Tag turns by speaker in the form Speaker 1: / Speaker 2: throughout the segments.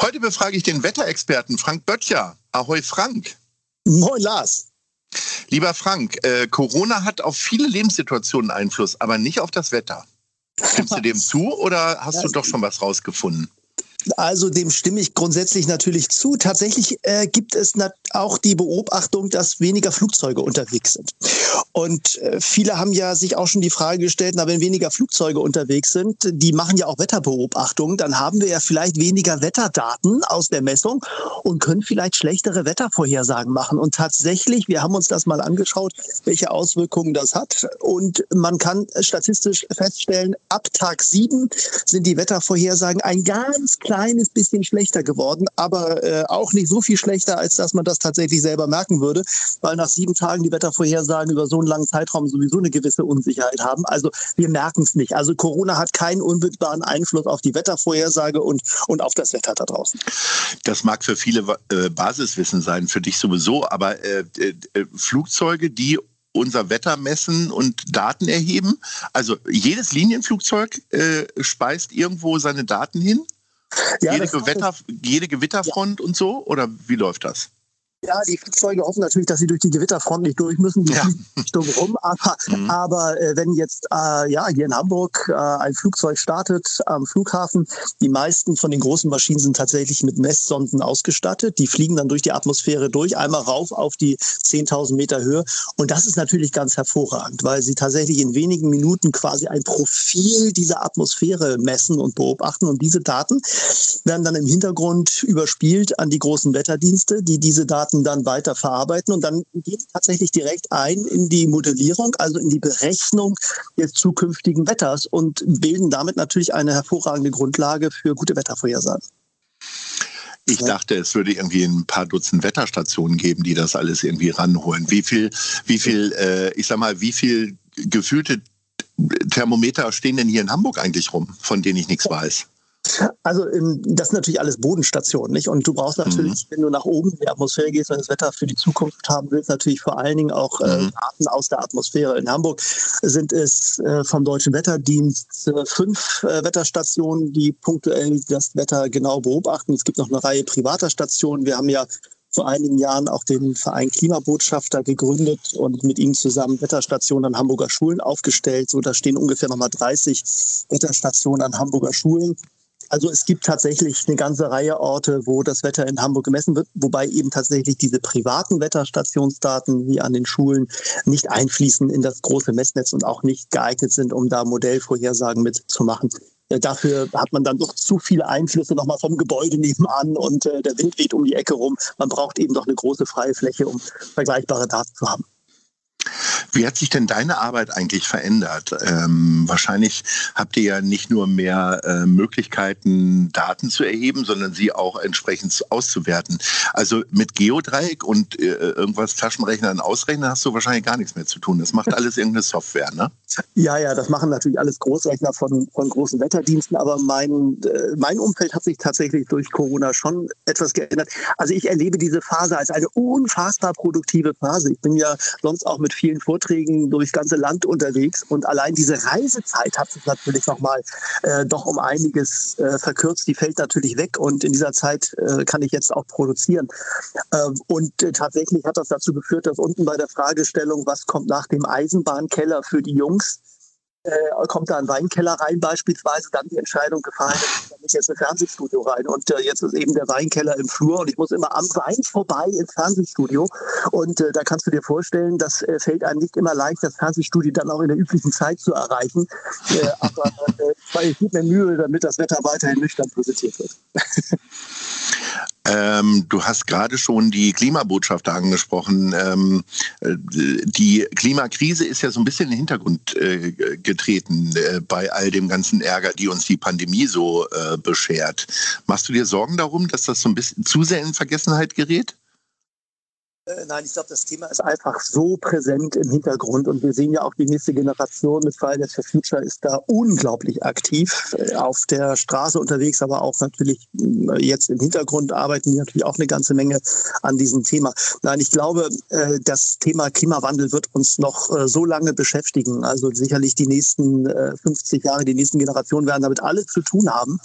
Speaker 1: Heute befrage ich den Wetterexperten Frank Böttcher. Ahoi Frank.
Speaker 2: Moin Lars.
Speaker 1: Lieber Frank, äh, Corona hat auf viele Lebenssituationen Einfluss, aber nicht auf das Wetter. Stimmst du dem zu oder hast du doch schon was rausgefunden?
Speaker 2: Also dem stimme ich grundsätzlich natürlich zu. Tatsächlich äh, gibt es auch die Beobachtung, dass weniger Flugzeuge unterwegs sind. Und äh, viele haben ja sich auch schon die Frage gestellt, na, wenn weniger Flugzeuge unterwegs sind, die machen ja auch Wetterbeobachtungen, dann haben wir ja vielleicht weniger Wetterdaten aus der Messung und können vielleicht schlechtere Wettervorhersagen machen. Und tatsächlich, wir haben uns das mal angeschaut, welche Auswirkungen das hat. Und man kann statistisch feststellen, ab Tag sieben sind die Wettervorhersagen ein ganz kleines bisschen schlechter geworden, aber äh, auch nicht so viel schlechter, als dass man das tatsächlich selber merken würde, weil nach sieben Tagen die Wettervorhersagen über so einen langen Zeitraum sowieso eine gewisse Unsicherheit haben. Also wir merken es nicht. Also Corona hat keinen unmittelbaren Einfluss auf die Wettervorhersage und, und auf das Wetter da draußen.
Speaker 1: Das mag für viele äh, Basiswissen sein, für dich sowieso, aber äh, äh, Flugzeuge, die unser Wetter messen und Daten erheben. Also jedes Linienflugzeug äh, speist irgendwo seine Daten hin? Ja, jede, Gewitter, jede Gewitterfront ja. und so? Oder wie läuft das?
Speaker 2: Ja, die Flugzeuge hoffen natürlich, dass sie durch die Gewitterfront nicht durch müssen, die ja. fliegen rum. Aber, mhm. aber äh, wenn jetzt äh, ja hier in Hamburg äh, ein Flugzeug startet am Flughafen, die meisten von den großen Maschinen sind tatsächlich mit Messsonden ausgestattet. Die fliegen dann durch die Atmosphäre durch, einmal rauf auf die 10.000 Meter Höhe. Und das ist natürlich ganz hervorragend, weil sie tatsächlich in wenigen Minuten quasi ein Profil dieser Atmosphäre messen und beobachten. Und diese Daten werden dann im Hintergrund überspielt an die großen Wetterdienste, die diese Daten Daten dann weiter verarbeiten und dann geht es tatsächlich direkt ein in die Modellierung, also in die Berechnung des zukünftigen Wetters und bilden damit natürlich eine hervorragende Grundlage für gute Wettervorhersagen.
Speaker 1: Ich dachte, es würde irgendwie ein paar Dutzend Wetterstationen geben, die das alles irgendwie ranholen. Wie viel, wie viel, äh, ich sag mal, wie viel gefühlte Thermometer stehen denn hier in Hamburg eigentlich rum, von denen ich nichts weiß?
Speaker 2: Also das sind natürlich alles Bodenstationen, nicht? Und du brauchst natürlich, mhm. wenn du nach oben in die Atmosphäre gehst und das Wetter für die Zukunft haben willst, natürlich vor allen Dingen auch äh, mhm. Daten aus der Atmosphäre. In Hamburg sind es äh, vom Deutschen Wetterdienst äh, fünf Wetterstationen, die punktuell das Wetter genau beobachten. Es gibt noch eine Reihe privater Stationen. Wir haben ja vor einigen Jahren auch den Verein Klimabotschafter gegründet und mit ihm zusammen Wetterstationen an Hamburger Schulen aufgestellt. So, da stehen ungefähr nochmal 30 Wetterstationen an Hamburger Schulen. Also es gibt tatsächlich eine ganze Reihe Orte, wo das Wetter in Hamburg gemessen wird, wobei eben tatsächlich diese privaten Wetterstationsdaten hier an den Schulen nicht einfließen in das große Messnetz und auch nicht geeignet sind, um da Modellvorhersagen mitzumachen. Äh, dafür hat man dann doch zu viele Einflüsse nochmal vom Gebäude nebenan und äh, der Wind weht um die Ecke rum. Man braucht eben doch eine große freie Fläche, um vergleichbare Daten zu haben.
Speaker 1: Wie hat sich denn deine Arbeit eigentlich verändert? Ähm, wahrscheinlich habt ihr ja nicht nur mehr äh, Möglichkeiten, Daten zu erheben, sondern sie auch entsprechend auszuwerten. Also mit Geodreieck und äh, irgendwas Taschenrechnern ausrechnen hast du wahrscheinlich gar nichts mehr zu tun. Das macht alles irgendeine Software, ne?
Speaker 2: Ja, ja, das machen natürlich alles Großrechner von, von großen Wetterdiensten, aber mein, äh, mein Umfeld hat sich tatsächlich durch Corona schon etwas geändert. Also ich erlebe diese Phase als eine unfassbar produktive Phase. Ich bin ja sonst auch mit vielen Vorträgen durchs ganze Land unterwegs und allein diese Reisezeit hat sich natürlich nochmal äh, doch um einiges äh, verkürzt. Die fällt natürlich weg und in dieser Zeit äh, kann ich jetzt auch produzieren. Ähm, und äh, tatsächlich hat das dazu geführt, dass unten bei der Fragestellung, was kommt nach dem Eisenbahnkeller für die Jungs, äh, kommt da ein Weinkeller rein beispielsweise, dann die Entscheidung gefallen, da muss jetzt ein Fernsehstudio rein. Und äh, jetzt ist eben der Weinkeller im Flur und ich muss immer am Wein vorbei ins Fernsehstudio. Und äh, da kannst du dir vorstellen, das äh, fällt einem nicht immer leicht, das Fernsehstudio dann auch in der üblichen Zeit zu erreichen. Äh, aber äh, ich gebe mir Mühe, damit das Wetter weiterhin nüchtern präsentiert wird.
Speaker 1: Ähm, du hast gerade schon die Klimabotschafter angesprochen. Ähm, äh, die Klimakrise ist ja so ein bisschen in den Hintergrund äh, getreten äh, bei all dem ganzen Ärger, die uns die Pandemie so äh, beschert. Machst du dir Sorgen darum, dass das so ein bisschen zu sehr in Vergessenheit gerät?
Speaker 2: Äh, nein, ich glaube, das Thema ist einfach so präsent im Hintergrund und wir sehen ja auch die nächste Generation mit Fridays for Future ist da unglaublich aktiv äh, auf der Straße unterwegs, aber auch natürlich äh, jetzt im Hintergrund arbeiten die natürlich auch eine ganze Menge an diesem Thema. Nein, ich glaube, das Thema Klimawandel wird uns noch so lange beschäftigen. Also sicherlich die nächsten 50 Jahre, die nächsten Generationen werden damit alles zu tun haben.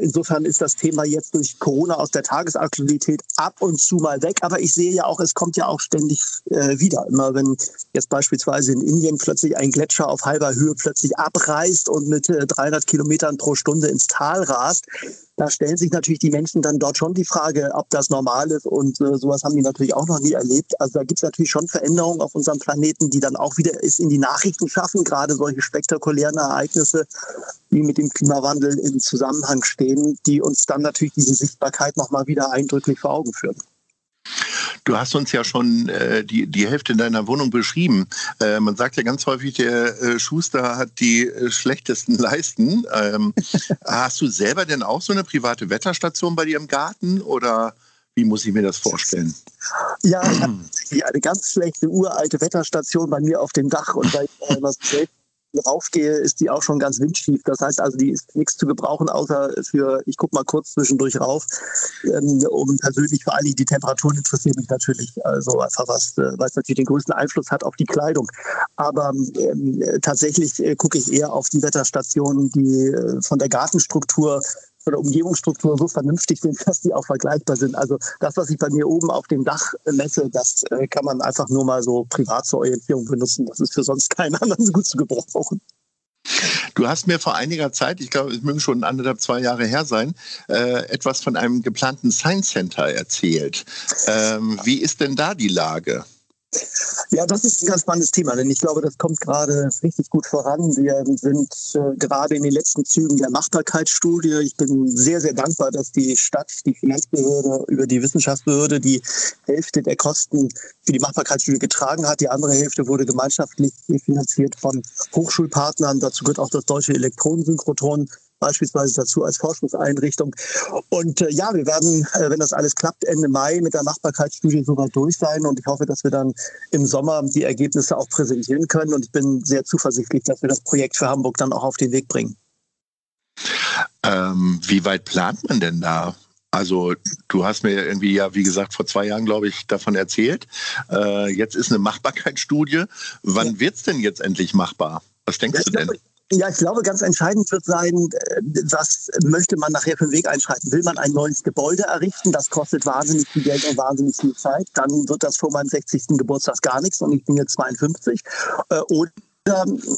Speaker 2: Insofern ist das Thema jetzt durch Corona aus der Tagesaktualität ab und zu mal weg, aber ich sehe ja auch es kommt ja auch ständig äh, wieder. Immer wenn jetzt beispielsweise in Indien plötzlich ein Gletscher auf halber Höhe plötzlich abreißt und mit äh, 300 Kilometern pro Stunde ins Tal rast, da stellen sich natürlich die Menschen dann dort schon die Frage, ob das normal ist. Und äh, sowas haben die natürlich auch noch nie erlebt. Also da gibt es natürlich schon Veränderungen auf unserem Planeten, die dann auch wieder es in die Nachrichten schaffen, gerade solche spektakulären Ereignisse, die mit dem Klimawandel in Zusammenhang stehen, die uns dann natürlich diese Sichtbarkeit nochmal wieder eindrücklich vor Augen führen.
Speaker 1: Du hast uns ja schon äh, die, die Hälfte deiner Wohnung beschrieben. Äh, man sagt ja ganz häufig, der äh, Schuster hat die äh, schlechtesten Leisten. Ähm, hast du selber denn auch so eine private Wetterstation bei dir im Garten oder wie muss ich mir das vorstellen?
Speaker 2: Ja, ich habe eine ganz schlechte uralte Wetterstation bei mir auf dem Dach und weil ich immer selbst raufgehe, ist die auch schon ganz windschief. Das heißt also, die ist nichts zu gebrauchen, außer für, ich gucke mal kurz zwischendurch rauf, ähm, um persönlich vor allem die Temperaturen interessieren mich natürlich, also einfach was, äh, was natürlich den größten Einfluss hat auf die Kleidung. Aber ähm, tatsächlich äh, gucke ich eher auf die Wetterstationen, die äh, von der Gartenstruktur von der Umgebungsstruktur so vernünftig sind, dass die auch vergleichbar sind. Also das, was ich bei mir oben auf dem Dach messe, das äh, kann man einfach nur mal so privat zur Orientierung benutzen. Das ist für sonst keinen anderen so gut zu gebrauchen.
Speaker 1: Du hast mir vor einiger Zeit, ich glaube, es mögen schon anderthalb, zwei Jahre her sein, äh, etwas von einem geplanten Science Center erzählt. Ähm, wie ist denn da die Lage?
Speaker 2: Ja, das ist ein ganz spannendes Thema, denn ich glaube, das kommt gerade richtig gut voran. Wir sind äh, gerade in den letzten Zügen der Machbarkeitsstudie. Ich bin sehr, sehr dankbar, dass die Stadt, die Finanzbehörde über die Wissenschaftsbehörde die Hälfte der Kosten für die Machbarkeitsstudie getragen hat. Die andere Hälfte wurde gemeinschaftlich finanziert von Hochschulpartnern. Dazu gehört auch das Deutsche Elektronensynchrotron beispielsweise dazu als Forschungseinrichtung. Und äh, ja, wir werden, äh, wenn das alles klappt, Ende Mai mit der Machbarkeitsstudie soweit durch sein. Und ich hoffe, dass wir dann im Sommer die Ergebnisse auch präsentieren können. Und ich bin sehr zuversichtlich, dass wir das Projekt für Hamburg dann auch auf den Weg bringen.
Speaker 1: Ähm, wie weit plant man denn da? Also du hast mir irgendwie ja, wie gesagt, vor zwei Jahren, glaube ich, davon erzählt. Äh, jetzt ist eine Machbarkeitsstudie. Wann ja. wird es denn jetzt endlich machbar? Was denkst ja, du denn?
Speaker 2: Glaube, ja, ich glaube, ganz entscheidend wird sein, äh, was möchte man nachher für einen Weg einschreiten? Will man ein neues Gebäude errichten? Das kostet wahnsinnig viel Geld und wahnsinnig viel Zeit. Dann wird das vor meinem 60. Geburtstag gar nichts und ich bin jetzt 52. Äh, oder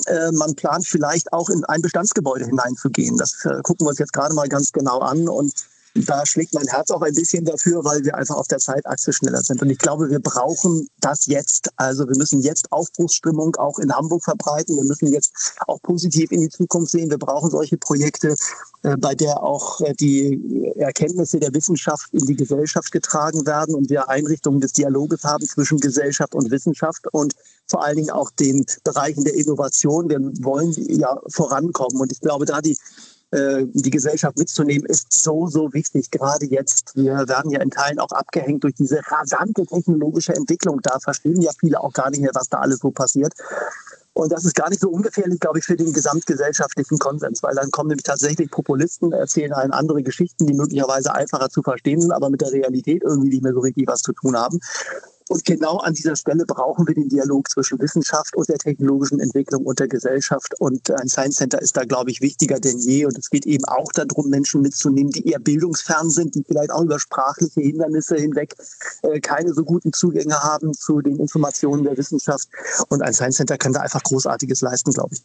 Speaker 2: äh, man plant vielleicht auch in ein Bestandsgebäude hineinzugehen. Das gucken wir uns jetzt gerade mal ganz genau an und da schlägt mein Herz auch ein bisschen dafür, weil wir einfach auf der Zeitachse schneller sind. Und ich glaube, wir brauchen das jetzt. Also wir müssen jetzt Aufbruchsstimmung auch in Hamburg verbreiten. Wir müssen jetzt auch positiv in die Zukunft sehen. Wir brauchen solche Projekte, äh, bei der auch äh, die Erkenntnisse der Wissenschaft in die Gesellschaft getragen werden und wir Einrichtungen des Dialoges haben zwischen Gesellschaft und Wissenschaft und vor allen Dingen auch den Bereichen der Innovation. Wir wollen ja vorankommen. Und ich glaube, da die äh, die Gesellschaft mitzunehmen, ist so, so wichtig. Gerade jetzt. Wir werden ja in Teilen auch abgehängt durch diese rasante technologische Entwicklung. Da verstehen ja viele auch gar nicht mehr, was da alles so passiert. Und das ist gar nicht so ungefährlich, glaube ich, für den gesamtgesellschaftlichen Konsens, weil dann kommen nämlich tatsächlich Populisten, erzählen einen andere Geschichten, die möglicherweise einfacher zu verstehen sind, aber mit der Realität irgendwie nicht mehr so richtig was zu tun haben. Und genau an dieser Stelle brauchen wir den Dialog zwischen Wissenschaft und der technologischen Entwicklung und der Gesellschaft. Und ein Science Center ist da, glaube ich, wichtiger denn je. Und es geht eben auch darum, Menschen mitzunehmen, die eher bildungsfern sind, die vielleicht auch über sprachliche Hindernisse hinweg äh, keine so guten Zugänge haben zu den Informationen der Wissenschaft. Und ein Science Center kann da einfach Großartiges leisten, glaube ich.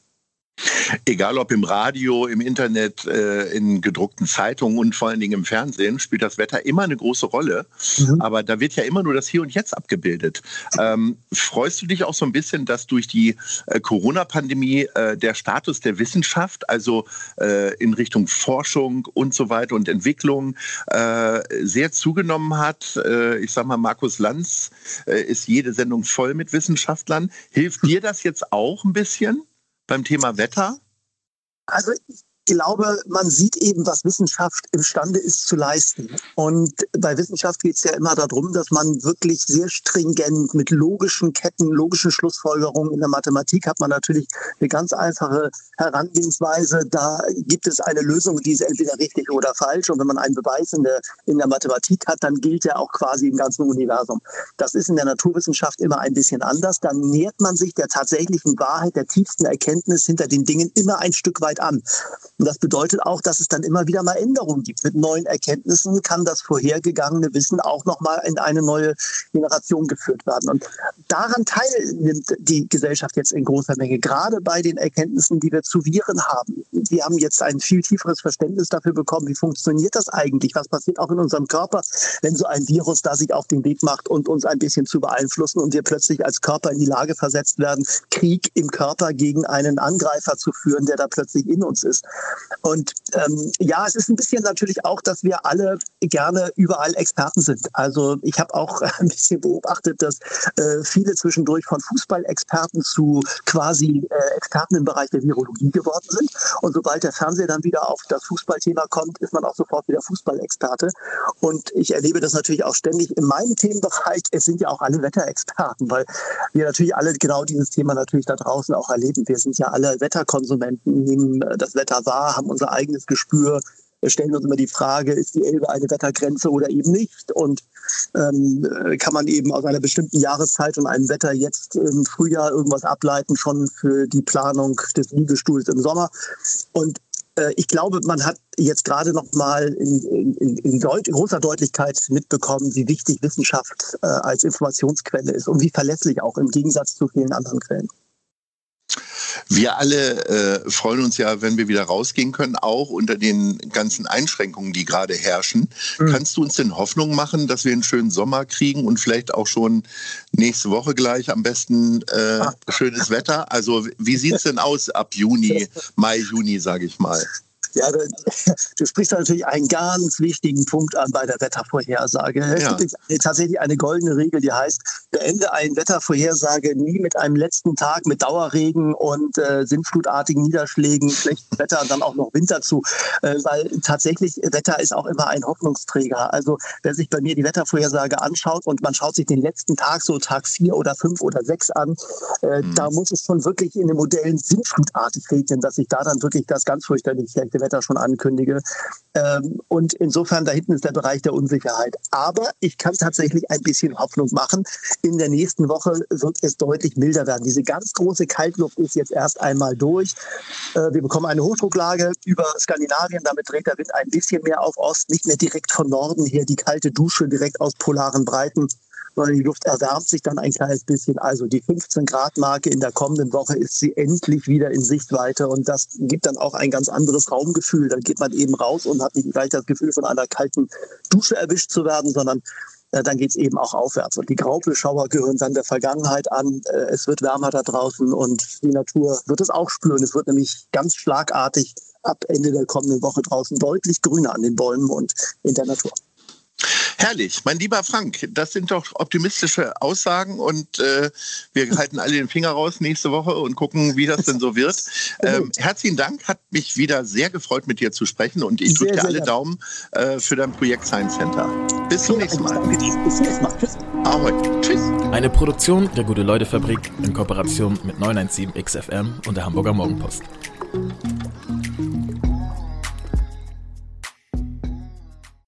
Speaker 1: Egal ob im Radio, im Internet, äh, in gedruckten Zeitungen und vor allen Dingen im Fernsehen, spielt das Wetter immer eine große Rolle. Mhm. Aber da wird ja immer nur das Hier und Jetzt abgebildet. Ähm, freust du dich auch so ein bisschen, dass durch die äh, Corona-Pandemie äh, der Status der Wissenschaft, also äh, in Richtung Forschung und so weiter und Entwicklung, äh, sehr zugenommen hat? Äh, ich sag mal, Markus Lanz ist jede Sendung voll mit Wissenschaftlern. Hilft dir das jetzt auch ein bisschen? Beim Thema Wetter?
Speaker 2: Also ich glaube, man sieht eben, was Wissenschaft imstande ist zu leisten. Und bei Wissenschaft geht es ja immer darum, dass man wirklich sehr stringent mit logischen Ketten, logischen Schlussfolgerungen in der Mathematik hat man natürlich eine ganz einfache Herangehensweise. Da gibt es eine Lösung, die ist entweder richtig oder falsch. Und wenn man einen Beweis in der, in der Mathematik hat, dann gilt er auch quasi im ganzen Universum. Das ist in der Naturwissenschaft immer ein bisschen anders. Dann nähert man sich der tatsächlichen Wahrheit, der tiefsten Erkenntnis hinter den Dingen immer ein Stück weit an. Und das bedeutet auch, dass es dann immer wieder mal Änderungen gibt. Mit neuen Erkenntnissen kann das vorhergegangene Wissen auch nochmal in eine neue Generation geführt werden. Und daran teilnimmt die Gesellschaft jetzt in großer Menge, gerade bei den Erkenntnissen, die wir zu Viren haben. Wir haben jetzt ein viel tieferes Verständnis dafür bekommen, wie funktioniert das eigentlich? Was passiert auch in unserem Körper, wenn so ein Virus da sich auf den Weg macht und uns ein bisschen zu beeinflussen und wir plötzlich als Körper in die Lage versetzt werden, Krieg im Körper gegen einen Angreifer zu führen, der da plötzlich in uns ist. Und ähm, ja, es ist ein bisschen natürlich auch, dass wir alle gerne überall Experten sind. Also ich habe auch ein bisschen beobachtet, dass äh, viele zwischendurch von Fußballexperten zu quasi äh, Experten im Bereich der Virologie geworden sind. Und sobald der Fernseher dann wieder auf das Fußballthema kommt, ist man auch sofort wieder Fußballexperte. Und ich erlebe das natürlich auch ständig in meinem Themenbereich. Es sind ja auch alle Wetterexperten, weil wir natürlich alle genau dieses Thema natürlich da draußen auch erleben. Wir sind ja alle Wetterkonsumenten, nehmen äh, das Wetter wahr haben unser eigenes Gespür, stellen uns immer die Frage, ist die Elbe eine Wettergrenze oder eben nicht? Und ähm, kann man eben aus einer bestimmten Jahreszeit und einem Wetter jetzt im Frühjahr irgendwas ableiten, schon für die Planung des Liegestuhls im Sommer? Und äh, ich glaube, man hat jetzt gerade noch mal in, in, in Deut großer Deutlichkeit mitbekommen, wie wichtig Wissenschaft äh, als Informationsquelle ist und wie verlässlich auch im Gegensatz zu vielen anderen Quellen.
Speaker 1: Wir alle äh, freuen uns ja, wenn wir wieder rausgehen können, auch unter den ganzen Einschränkungen, die gerade herrschen. Mhm. Kannst du uns denn Hoffnung machen, dass wir einen schönen Sommer kriegen und vielleicht auch schon nächste Woche gleich am besten äh, ah. schönes Wetter? Also wie sieht es denn aus ab Juni, Mai, Juni, sage ich mal?
Speaker 2: Ja, du sprichst natürlich einen ganz wichtigen Punkt an bei der Wettervorhersage. Ja. Es gibt tatsächlich eine goldene Regel, die heißt, beende eine Wettervorhersage nie mit einem letzten Tag mit Dauerregen und äh, sintflutartigen Niederschlägen, schlechtem Wetter und dann auch noch Winter zu. Äh, weil tatsächlich Wetter ist auch immer ein Hoffnungsträger. Also wer sich bei mir die Wettervorhersage anschaut und man schaut sich den letzten Tag, so Tag vier oder fünf oder sechs an, äh, mhm. da muss es schon wirklich in den Modellen sintflutartig regnen, dass sich da dann wirklich das ganz fürchterlich schlechte Wetter schon ankündige. Ähm, und insofern, da hinten ist der Bereich der Unsicherheit. Aber ich kann tatsächlich ein bisschen Hoffnung machen. In der nächsten Woche wird es deutlich milder werden. Diese ganz große Kaltluft ist jetzt erst einmal durch. Äh, wir bekommen eine Hochdrucklage über Skandinavien. Damit dreht der Wind ein bisschen mehr auf Ost, nicht mehr direkt von Norden her die kalte Dusche direkt aus polaren Breiten sondern die Luft erwärmt sich dann ein kleines bisschen. Also die 15 Grad Marke in der kommenden Woche ist sie endlich wieder in Sichtweite und das gibt dann auch ein ganz anderes Raumgefühl. Dann geht man eben raus und hat nicht gleich das Gefühl, von einer kalten Dusche erwischt zu werden, sondern äh, dann geht es eben auch aufwärts. Und die Graupelschauer gehören dann der Vergangenheit an. Äh, es wird wärmer da draußen und die Natur wird es auch spüren. Es wird nämlich ganz schlagartig ab Ende der kommenden Woche draußen deutlich grüner an den Bäumen und in der Natur.
Speaker 1: Herrlich, mein lieber Frank, das sind doch optimistische Aussagen und äh, wir halten alle den Finger raus nächste Woche und gucken, wie das denn so wird. Ähm, herzlichen Dank, hat mich wieder sehr gefreut, mit dir zu sprechen und ich drücke dir alle Daumen äh, für dein Projekt Science Center. Bis zum nächsten Mal. Bis zum nächsten Mal. Tschüss.
Speaker 3: Ahoi. Tschüss. Eine Produktion der Gute-Leute-Fabrik in Kooperation mit 917 XFM und der Hamburger Morgenpost.